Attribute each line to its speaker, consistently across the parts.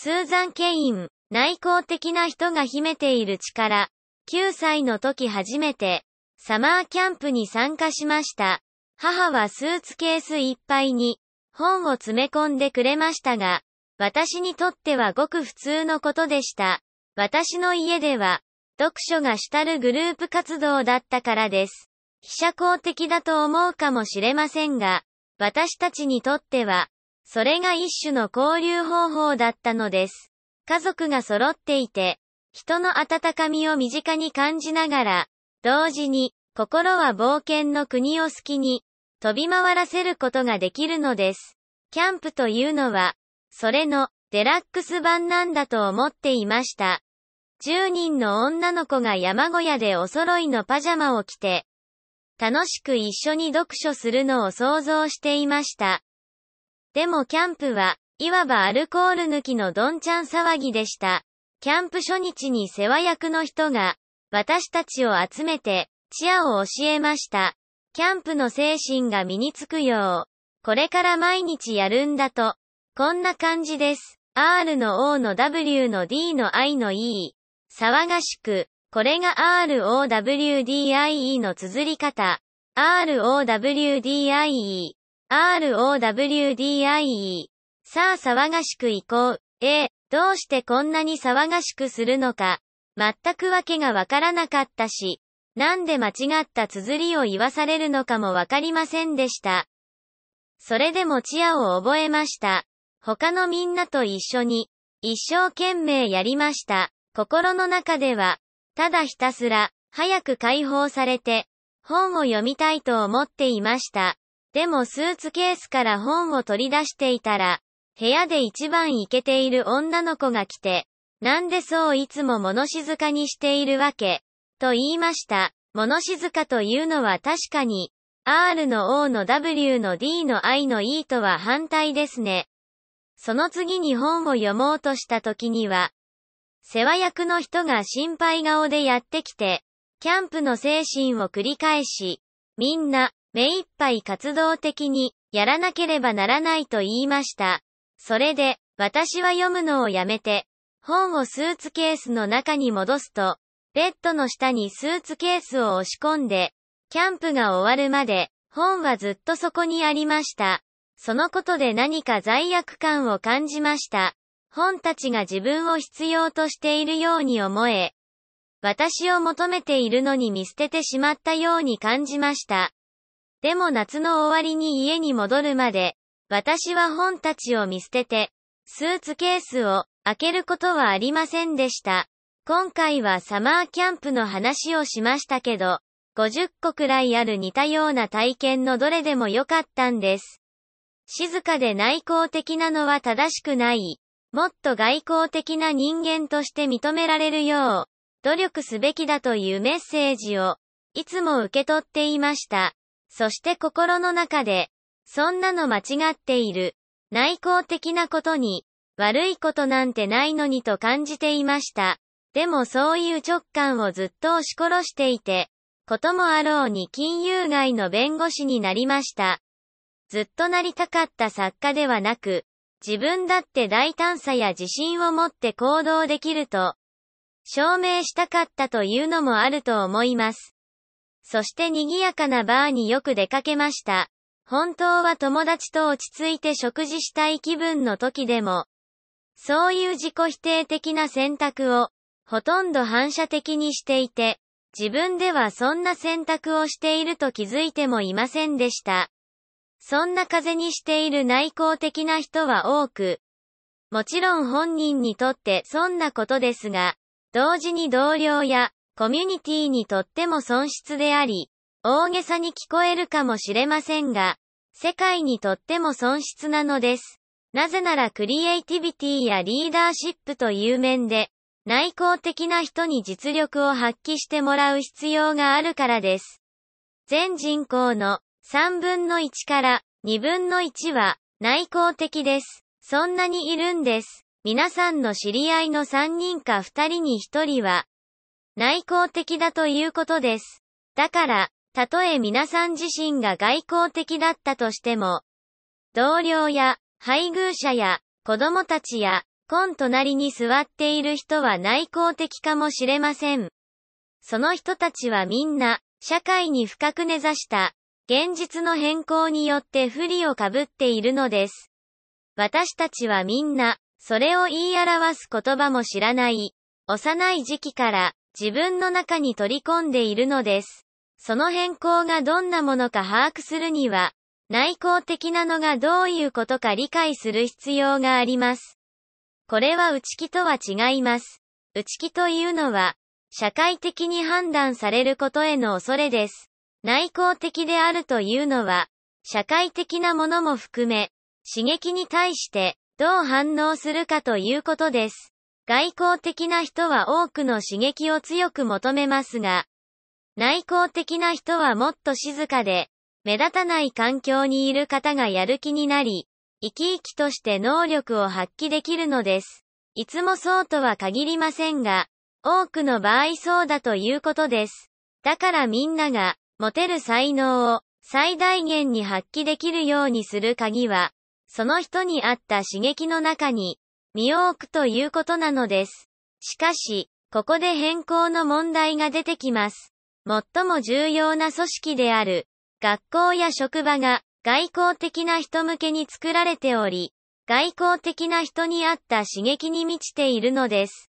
Speaker 1: スーザン・ケイン、内向的な人が秘めている力。9歳の時初めて、サマーキャンプに参加しました。母はスーツケースいっぱいに、本を詰め込んでくれましたが、私にとってはごく普通のことでした。私の家では、読書が主たるグループ活動だったからです。非社交的だと思うかもしれませんが、私たちにとっては、それが一種の交流方法だったのです。家族が揃っていて、人の温かみを身近に感じながら、同時に、心は冒険の国を好きに、飛び回らせることができるのです。キャンプというのは、それの、デラックス版なんだと思っていました。10人の女の子が山小屋でお揃いのパジャマを着て、楽しく一緒に読書するのを想像していました。でもキャンプは、いわばアルコール抜きのどんちゃん騒ぎでした。キャンプ初日に世話役の人が、私たちを集めて、チアを教えました。キャンプの精神が身につくよう、これから毎日やるんだと、こんな感じです。R の O の W の D の I の E。騒がしく、これが ROWDIE の綴り方。ROWDIE。ROWDIE。さあ騒がしく行こう。えどうしてこんなに騒がしくするのか。全くわけがわからなかったし、なんで間違った綴りを言わされるのかもわかりませんでした。それでもチアを覚えました。他のみんなと一緒に、一生懸命やりました。心の中では、ただひたすら、早く解放されて、本を読みたいと思っていました。でもスーツケースから本を取り出していたら、部屋で一番イケている女の子が来て、なんでそういつも物静かにしているわけ、と言いました。物静かというのは確かに、R の O の W の D の I の E とは反対ですね。その次に本を読もうとした時には、世話役の人が心配顔でやってきて、キャンプの精神を繰り返し、みんな、目いっぱい活動的に、やらなければならないと言いました。それで、私は読むのをやめて、本をスーツケースの中に戻すと、ベッドの下にスーツケースを押し込んで、キャンプが終わるまで、本はずっとそこにありました。そのことで何か罪悪感を感じました。本たちが自分を必要としているように思え、私を求めているのに見捨ててしまったように感じました。でも夏の終わりに家に戻るまで、私は本たちを見捨てて、スーツケースを開けることはありませんでした。今回はサマーキャンプの話をしましたけど、50個くらいある似たような体験のどれでも良かったんです。静かで内向的なのは正しくない。もっと外交的な人間として認められるよう、努力すべきだというメッセージを、いつも受け取っていました。そして心の中で、そんなの間違っている。内向的なことに、悪いことなんてないのにと感じていました。でもそういう直感をずっと押し殺していて、こともあろうに金融街の弁護士になりました。ずっとなりたかった作家ではなく、自分だって大胆さや自信を持って行動できると、証明したかったというのもあると思います。そして賑やかなバーによく出かけました。本当は友達と落ち着いて食事したい気分の時でも、そういう自己否定的な選択を、ほとんど反射的にしていて、自分ではそんな選択をしていると気づいてもいませんでした。そんな風にしている内向的な人は多く、もちろん本人にとってそんなことですが、同時に同僚やコミュニティにとっても損失であり、大げさに聞こえるかもしれませんが、世界にとっても損失なのです。なぜならクリエイティビティやリーダーシップという面で、内向的な人に実力を発揮してもらう必要があるからです。全人口の3分の1から2分の1は内向的です。そんなにいるんです。皆さんの知り合いの3人か2人に1人は内向的だということです。だから、たとえ皆さん自身が外交的だったとしても、同僚や配偶者や子供たちや今隣に座っている人は内向的かもしれません。その人たちはみんな、社会に深く根ざした、現実の変更によって不利をかぶっているのです。私たちはみんな、それを言い表す言葉も知らない、幼い時期から自分の中に取り込んでいるのです。その変更がどんなものか把握するには、内向的なのがどういうことか理解する必要があります。これは内気とは違います。内気というのは、社会的に判断されることへの恐れです。内向的であるというのは、社会的なものも含め、刺激に対してどう反応するかということです。外交的な人は多くの刺激を強く求めますが、内向的な人はもっと静かで、目立たない環境にいる方がやる気になり、生き生きとして能力を発揮できるのです。いつもそうとは限りませんが、多くの場合そうだということです。だからみんなが、持てる才能を最大限に発揮できるようにする鍵は、その人に合った刺激の中に、身を置くということなのです。しかし、ここで変更の問題が出てきます。最も重要な組織である、学校や職場が外交的な人向けに作られており、外交的な人に合った刺激に満ちているのです。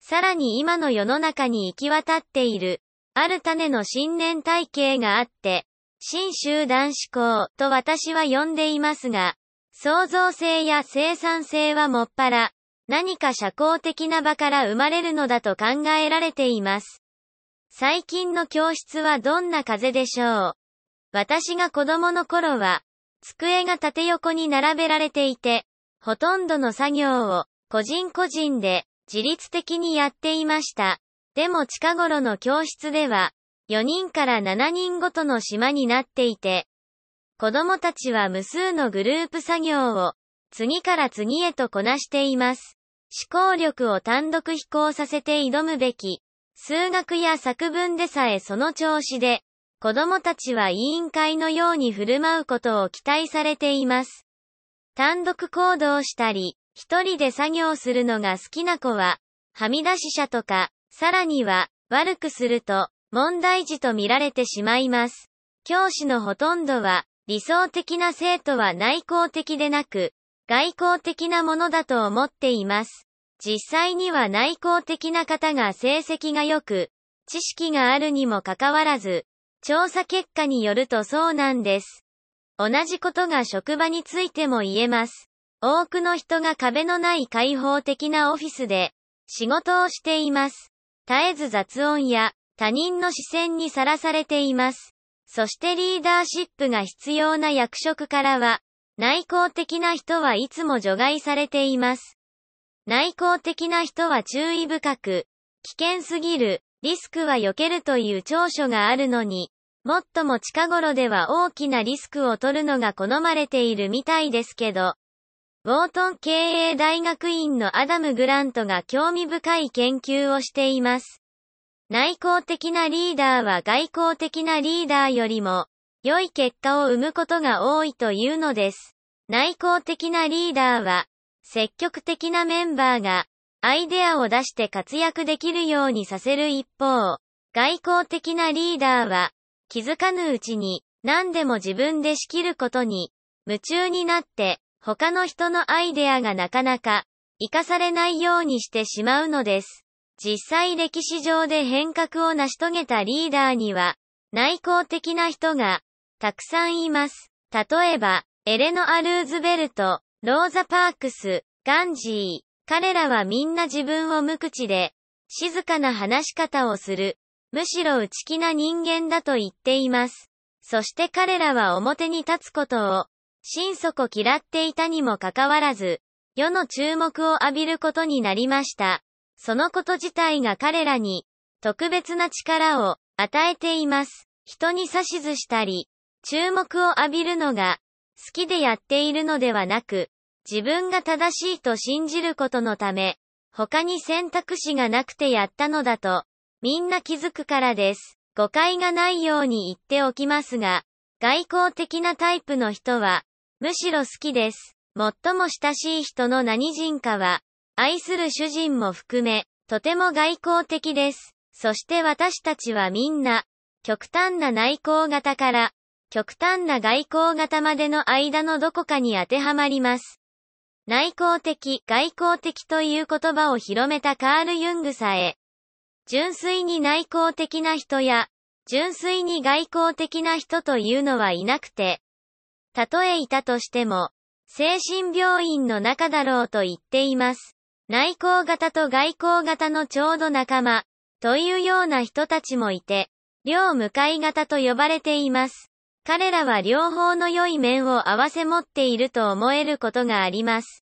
Speaker 1: さらに今の世の中に行き渡っている、ある種の信念体系があって、新集団思考と私は呼んでいますが、創造性や生産性はもっぱら、何か社交的な場から生まれるのだと考えられています。最近の教室はどんな風でしょう？私が子供の頃は、机が縦横に並べられていて、ほとんどの作業を個人個人で自律的にやっていました。でも近頃の教室では、4人から7人ごとの島になっていて、子供たちは無数のグループ作業を次から次へとこなしています。思考力を単独飛行させて挑むべき。数学や作文でさえその調子で、子供たちは委員会のように振る舞うことを期待されています。単独行動したり、一人で作業するのが好きな子は、はみ出し者とか、さらには、悪くすると、問題児と見られてしまいます。教師のほとんどは、理想的な生徒は内向的でなく、外向的なものだと思っています。実際には内向的な方が成績が良く、知識があるにもかかわらず、調査結果によるとそうなんです。同じことが職場についても言えます。多くの人が壁のない開放的なオフィスで仕事をしています。絶えず雑音や他人の視線にさらされています。そしてリーダーシップが必要な役職からは、内向的な人はいつも除外されています。内向的な人は注意深く、危険すぎる、リスクは避けるという長所があるのに、もっとも近頃では大きなリスクを取るのが好まれているみたいですけど、ウォートン経営大学院のアダム・グラントが興味深い研究をしています。内向的なリーダーは外向的なリーダーよりも、良い結果を生むことが多いというのです。内向的なリーダーは、積極的なメンバーが、アイデアを出して活躍できるようにさせる一方、外交的なリーダーは、気づかぬうちに、何でも自分で仕切ることに、夢中になって、他の人のアイデアがなかなか、活かされないようにしてしまうのです。実際歴史上で変革を成し遂げたリーダーには、内向的な人が、たくさんいます。例えば、エレノ・アルーズベルト、ローザ・パークス、ガンジー。彼らはみんな自分を無口で、静かな話し方をする。むしろ内気な人間だと言っています。そして彼らは表に立つことを、心底嫌っていたにもかかわらず、世の注目を浴びることになりました。そのこと自体が彼らに特別な力を与えています。人に指図したり、注目を浴びるのが好きでやっているのではなく、自分が正しいと信じることのため、他に選択肢がなくてやったのだと、みんな気づくからです。誤解がないように言っておきますが、外交的なタイプの人は、むしろ好きです。最も親しい人の何人かは、愛する主人も含め、とても外交的です。そして私たちはみんな、極端な内向型から、極端な外交型までの間のどこかに当てはまります。内向的、外交的という言葉を広めたカール・ユングさえ、純粋に内向的な人や、純粋に外交的な人というのはいなくて、たとえいたとしても、精神病院の中だろうと言っています。内向型と外向型のちょうど仲間、というような人たちもいて、両向かい型と呼ばれています。彼らは両方の良い面を合わせ持っていると思えることがあります。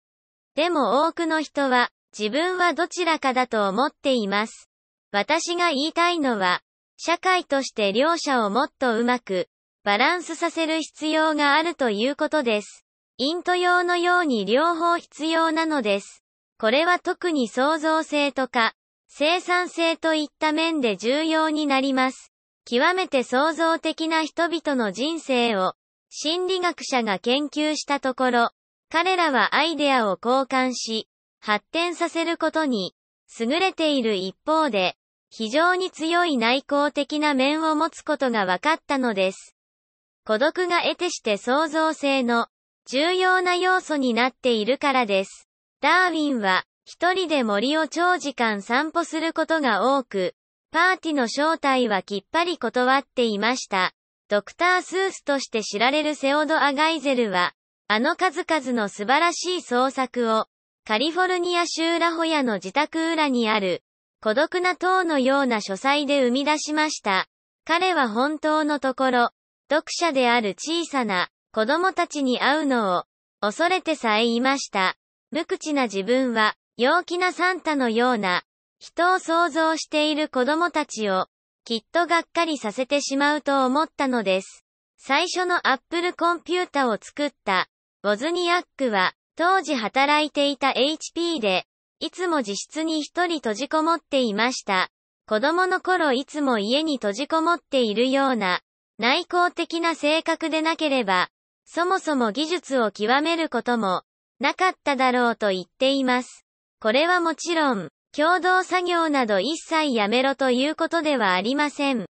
Speaker 1: でも多くの人は、自分はどちらかだと思っています。私が言いたいのは、社会として両者をもっとうまく、バランスさせる必要があるということです。イント用のように両方必要なのです。これは特に創造性とか、生産性といった面で重要になります。極めて創造的な人々の人生を、心理学者が研究したところ、彼らはアイデアを交換し、発展させることに、優れている一方で、非常に強い内向的な面を持つことが分かったのです。孤独が得てして創造性の重要な要素になっているからです。ダーウィンは一人で森を長時間散歩することが多く、パーティの招待はきっぱり断っていました。ドクター・スースとして知られるセオド・アガイゼルは、あの数々の素晴らしい創作を、カリフォルニア州ラホヤの自宅裏にある、孤独な塔のような書斎で生み出しました。彼は本当のところ、読者である小さな子供たちに会うのを恐れてさえいました。無口な自分は陽気なサンタのような人を想像している子供たちをきっとがっかりさせてしまうと思ったのです。最初のアップルコンピュータを作ったウォズニアックは当時働いていた HP でいつも自室に一人閉じこもっていました。子供の頃いつも家に閉じこもっているような、内向的な性格でなければ、そもそも技術を極めることも、なかっただろうと言っています。これはもちろん、共同作業など一切やめろということではありません。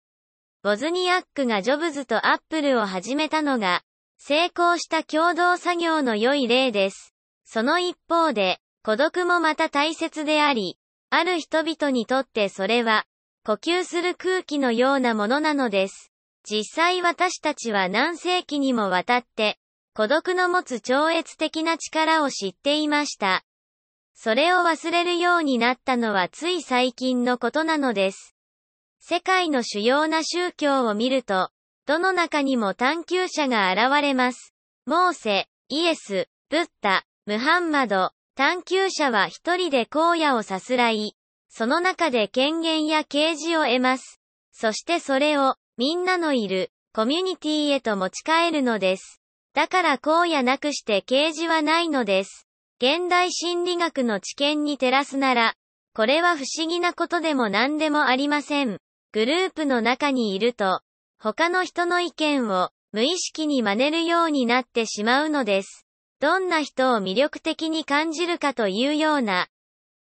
Speaker 1: ボズニアックがジョブズとアップルを始めたのが、成功した共同作業の良い例です。その一方で、孤独もまた大切であり、ある人々にとってそれは、呼吸する空気のようなものなのです。実際私たちは何世紀にもわたって、孤独の持つ超越的な力を知っていました。それを忘れるようになったのはつい最近のことなのです。世界の主要な宗教を見ると、どの中にも探求者が現れます。モーセ、イエス、ブッダ、ムハンマド、探求者は一人で荒野をさすらい、その中で権限や啓示を得ます。そしてそれを、みんなのいる、コミュニティへと持ち帰るのです。だから荒野なくして啓示はないのです。現代心理学の知見に照らすなら、これは不思議なことでも何でもありません。グループの中にいると、他の人の意見を無意識に真似るようになってしまうのです。どんな人を魅力的に感じるかというような、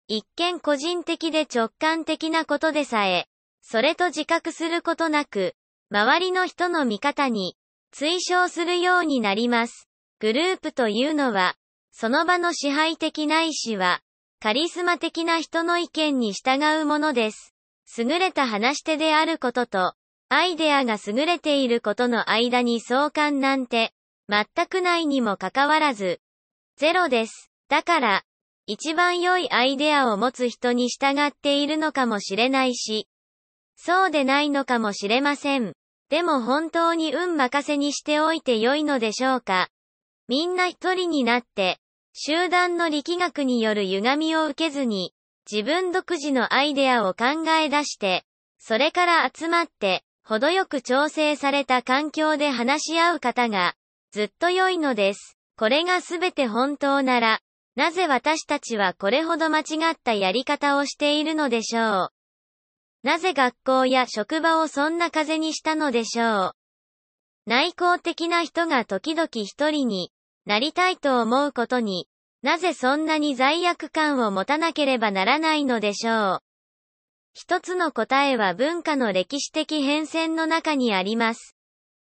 Speaker 1: 一見個人的で直感的なことでさえ、それと自覚することなく、周りの人の見方に、推奨するようになります。グループというのは、その場の支配的な意志は、カリスマ的な人の意見に従うものです。優れた話し手であることと、アイデアが優れていることの間に相関なんて、全くないにもかかわらず、ゼロです。だから、一番良いアイデアを持つ人に従っているのかもしれないし、そうでないのかもしれません。でも本当に運任せにしておいて良いのでしょうか？みんな一人になって、集団の力学による歪みを受けずに、自分独自のアイデアを考え出して、それから集まって、程よく調整された環境で話し合う方が、ずっと良いのです。これがすべて本当なら、なぜ私たちはこれほど間違ったやり方をしているのでしょう？なぜ学校や職場をそんな風にしたのでしょう？内向的な人が時々一人になりたいと思うことに、なぜそんなに罪悪感を持たなければならないのでしょう？一つの答えは文化の歴史的変遷の中にあります。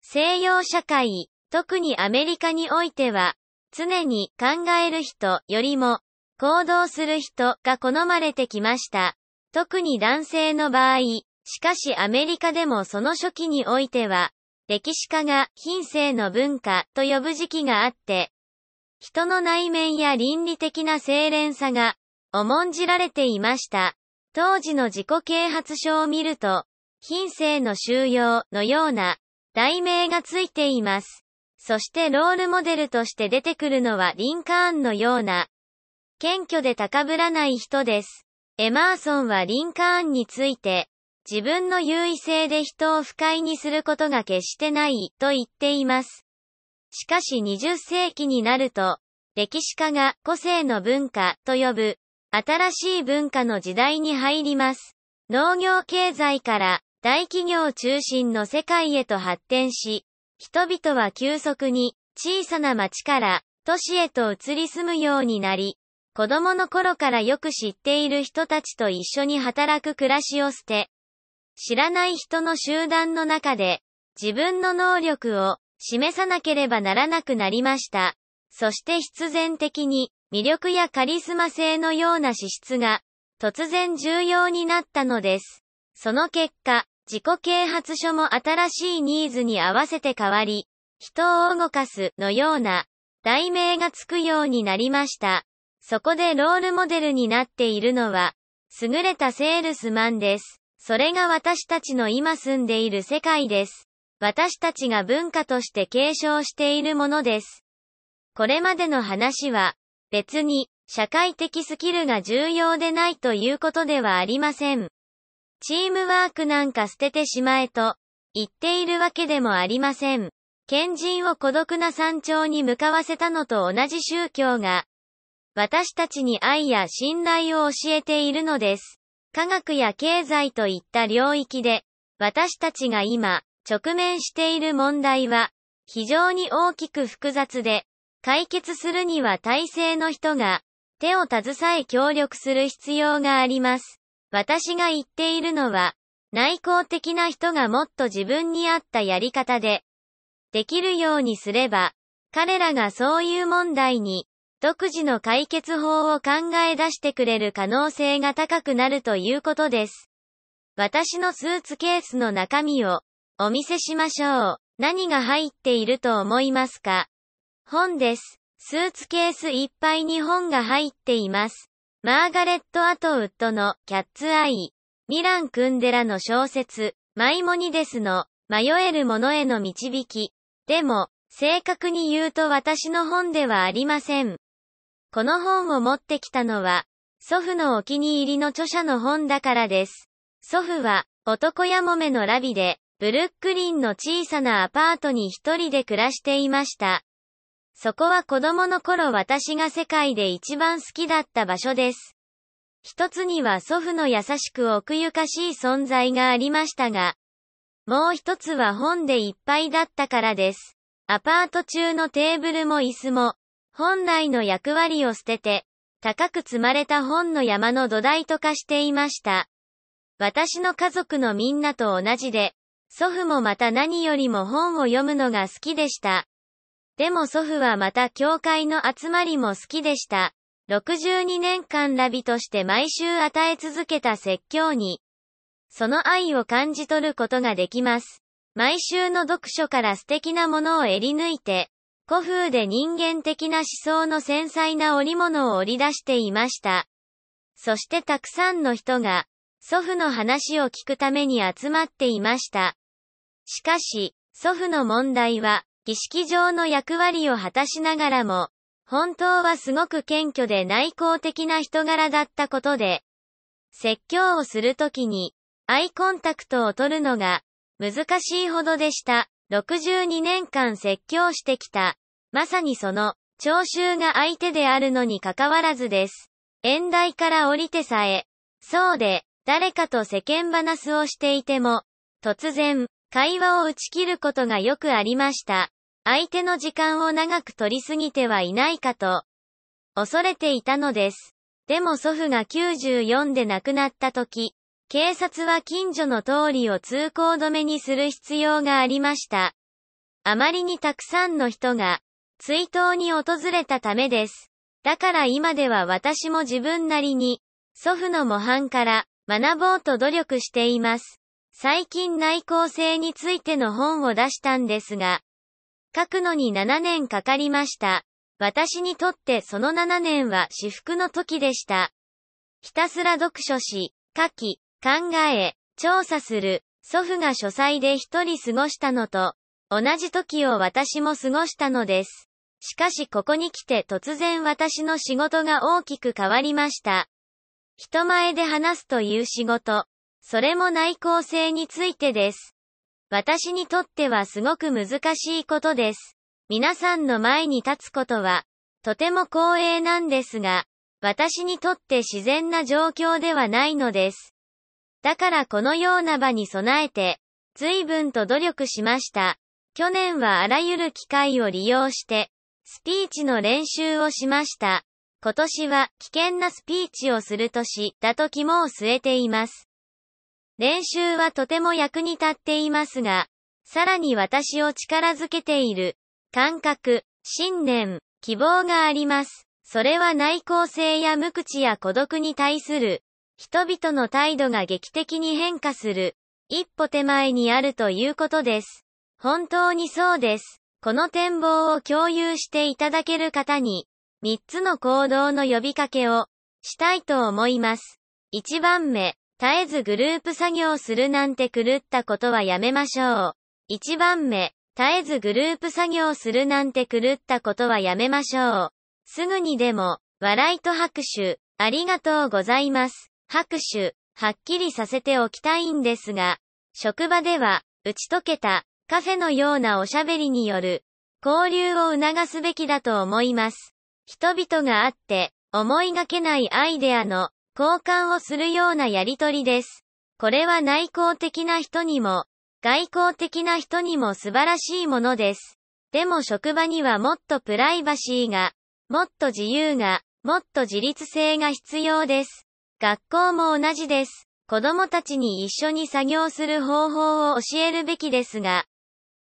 Speaker 1: 西洋社会、特にアメリカにおいては、常に考える人よりも行動する人が好まれてきました。特に男性の場合、しかしアメリカでもその初期においては、歴史家が品性の文化と呼ぶ時期があって、人の内面や倫理的な清廉さが重んじられていました。当時の自己啓発書を見ると、品性の収容のような題名がついています。そしてロールモデルとして出てくるのはリンカーンのような、謙虚で高ぶらない人です。エマーソンはリンカーンについて、自分の優位性で人を不快にすることが決してないと言っています。しかし20世紀になると、歴史家が個性の文化と呼ぶ、新しい文化の時代に入ります。農業経済から大企業中心の世界へと発展し、人々は急速に小さな町から都市へと移り住むようになり、子供の頃からよく知っている人たちと一緒に働く暮らしを捨て、知らない人の集団の中で自分の能力を示さなければならなくなりました。そして必然的に魅力やカリスマ性のような資質が突然重要になったのです。その結果、自己啓発書も新しいニーズに合わせて変わり、人を動かすのような題名がつくようになりました。そこでロールモデルになっているのは、優れたセールスマンです。それが私たちの今住んでいる世界です。私たちが文化として継承しているものです。これまでの話は、別に、社会的スキルが重要でないということではありません。チームワークなんか捨ててしまえと言っているわけでもありません。賢人を孤独な山頂に向かわせたのと同じ宗教が、私たちに愛や信頼を教えているのです。科学や経済といった領域で、私たちが今、直面している問題は、非常に大きく複雑で、解決するには体制の人が、手を携え協力する必要があります。私が言っているのは、内向的な人がもっと自分に合ったやり方で、できるようにすれば、彼らがそういう問題に、独自の解決法を考え出してくれる可能性が高くなるということです。私のスーツケースの中身を、お見せしましょう。何が入っていると思いますか？本です。スーツケースいっぱいに本が入っています。マーガレット・アトウッドのキャッツ・アイ、ミラン・クンデラの小説、マイモニデスの迷えるものへの導き。でも、正確に言うと私の本ではありません。この本を持ってきたのは、祖父のお気に入りの著者の本だからです。祖父は、男やもめのラビで、ブルックリンの小さなアパートに一人で暮らしていました。そこは子供の頃私が世界で一番好きだった場所です。一つには祖父の優しく奥ゆかしい存在がありましたが、もう一つは本でいっぱいだったからです。アパート中のテーブルも椅子も、本来の役割を捨てて、高く積まれた本の山の土台と化していました。私の家族のみんなと同じで、祖父もまた何よりも本を読むのが好きでした。でも祖父はまた教会の集まりも好きでした。62年間ラビとして毎週与え続けた説教に、その愛を感じ取ることができます。毎週の読書から素敵なものを襟抜いて、古風で人間的な思想の繊細な織物を織り出していました。そしてたくさんの人が、祖父の話を聞くために集まっていました。しかし、祖父の問題は、儀式上の役割を果たしながらも、本当はすごく謙虚で内向的な人柄だったことで、説教をするときに、アイコンタクトを取るのが、難しいほどでした。62年間説教してきた。まさにその、聴衆が相手であるのに関わらずです。演台から降りてさえ、そうで、誰かと世間話をしていても、突然、会話を打ち切ることがよくありました。相手の時間を長く取りすぎてはいないかと。恐れていたのです。でも祖父が94で亡くなった時、警察は近所の通りを通行止めにする必要がありました。あまりにたくさんの人が、追悼に訪れたためです。だから今では私も自分なりに、祖父の模範から学ぼうと努力しています。最近内向性についての本を出したんですが、書くのに7年かかりました。私にとってその7年は至福の時でした。ひたすら読書し、書き、考え、調査する、祖父が書斎で一人過ごしたのと、同じ時を私も過ごしたのです。しかしここに来て突然私の仕事が大きく変わりました。人前で話すという仕事、それも内向性についてです。私にとってはすごく難しいことです。皆さんの前に立つことは、とても光栄なんですが、私にとって自然な状況ではないのです。だからこのような場に備えて、随分と努力しました。去年はあらゆる機会を利用して、スピーチの練習をしました。今年は危険なスピーチをする年だと肝を据えています。練習はとても役に立っていますが、さらに私を力づけている感覚、信念、希望があります。それは内向性や無口や孤独に対する人々の態度が劇的に変化する一歩手前にあるということです。本当にそうです。この展望を共有していただける方に3つの行動の呼びかけをしたいと思います。1番目、絶えずグループ作業するなんて狂ったことはやめましょう。1番目、絶えずグループ作業するなんて狂ったことはやめましょう。すぐにでも、笑いと拍手、ありがとうございます。拍手、はっきりさせておきたいんですが、職場では、打ち解けた、カフェのようなおしゃべりによる、交流を促すべきだと思います。人々があって、思いがけないアイデアの、交換をするようなやりとりです。これは内向的な人にも、外交的な人にも素晴らしいものです。でも職場にはもっとプライバシーが、もっと自由が、もっと自立性が必要です。学校も同じです。子供たちに一緒に作業する方法を教えるべきですが、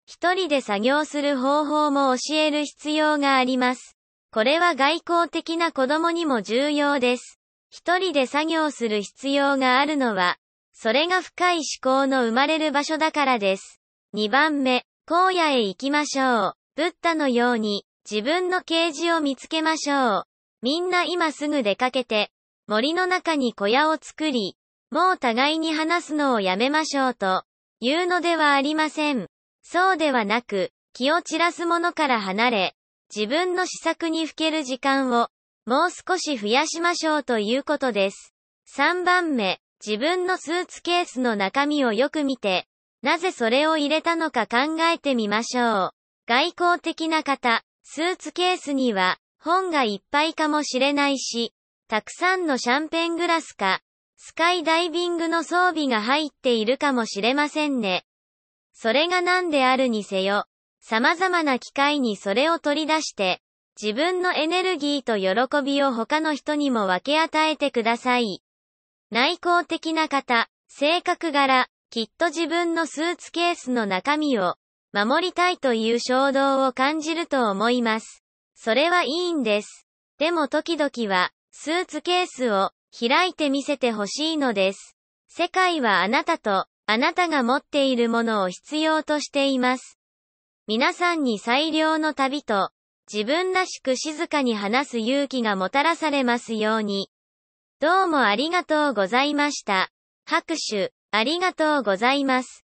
Speaker 1: 一人で作業する方法も教える必要があります。これは外交的な子供にも重要です。一人で作業する必要があるのは、それが深い思考の生まれる場所だからです。2番目、荒野へ行きましょう。ブッダのように、自分の啓示を見つけましょう。みんな今すぐ出かけて、森の中に小屋を作り、もう互いに話すのをやめましょうと、言うのではありません。そうではなく、気を散らすものから離れ、自分の施策にふける時間を、もう少し増やしましょうということです。3番目、自分のスーツケースの中身をよく見て、なぜそれを入れたのか考えてみましょう。外交的な方、スーツケースには、本がいっぱいかもしれないし、たくさんのシャンペングラスか、スカイダイビングの装備が入っているかもしれませんね。それが何であるにせよ、様々な機会にそれを取り出して、自分のエネルギーと喜びを他の人にも分け与えてください。内向的な方、性格柄、きっと自分のスーツケースの中身を守りたいという衝動を感じると思います。それはいいんです。でも時々は、スーツケースを開いてみせてほしいのです。世界はあなたと、あなたが持っているものを必要としています。皆さんに最良の旅と、自分らしく静かに話す勇気がもたらされますように。どうもありがとうございました。拍手、ありがとうございます。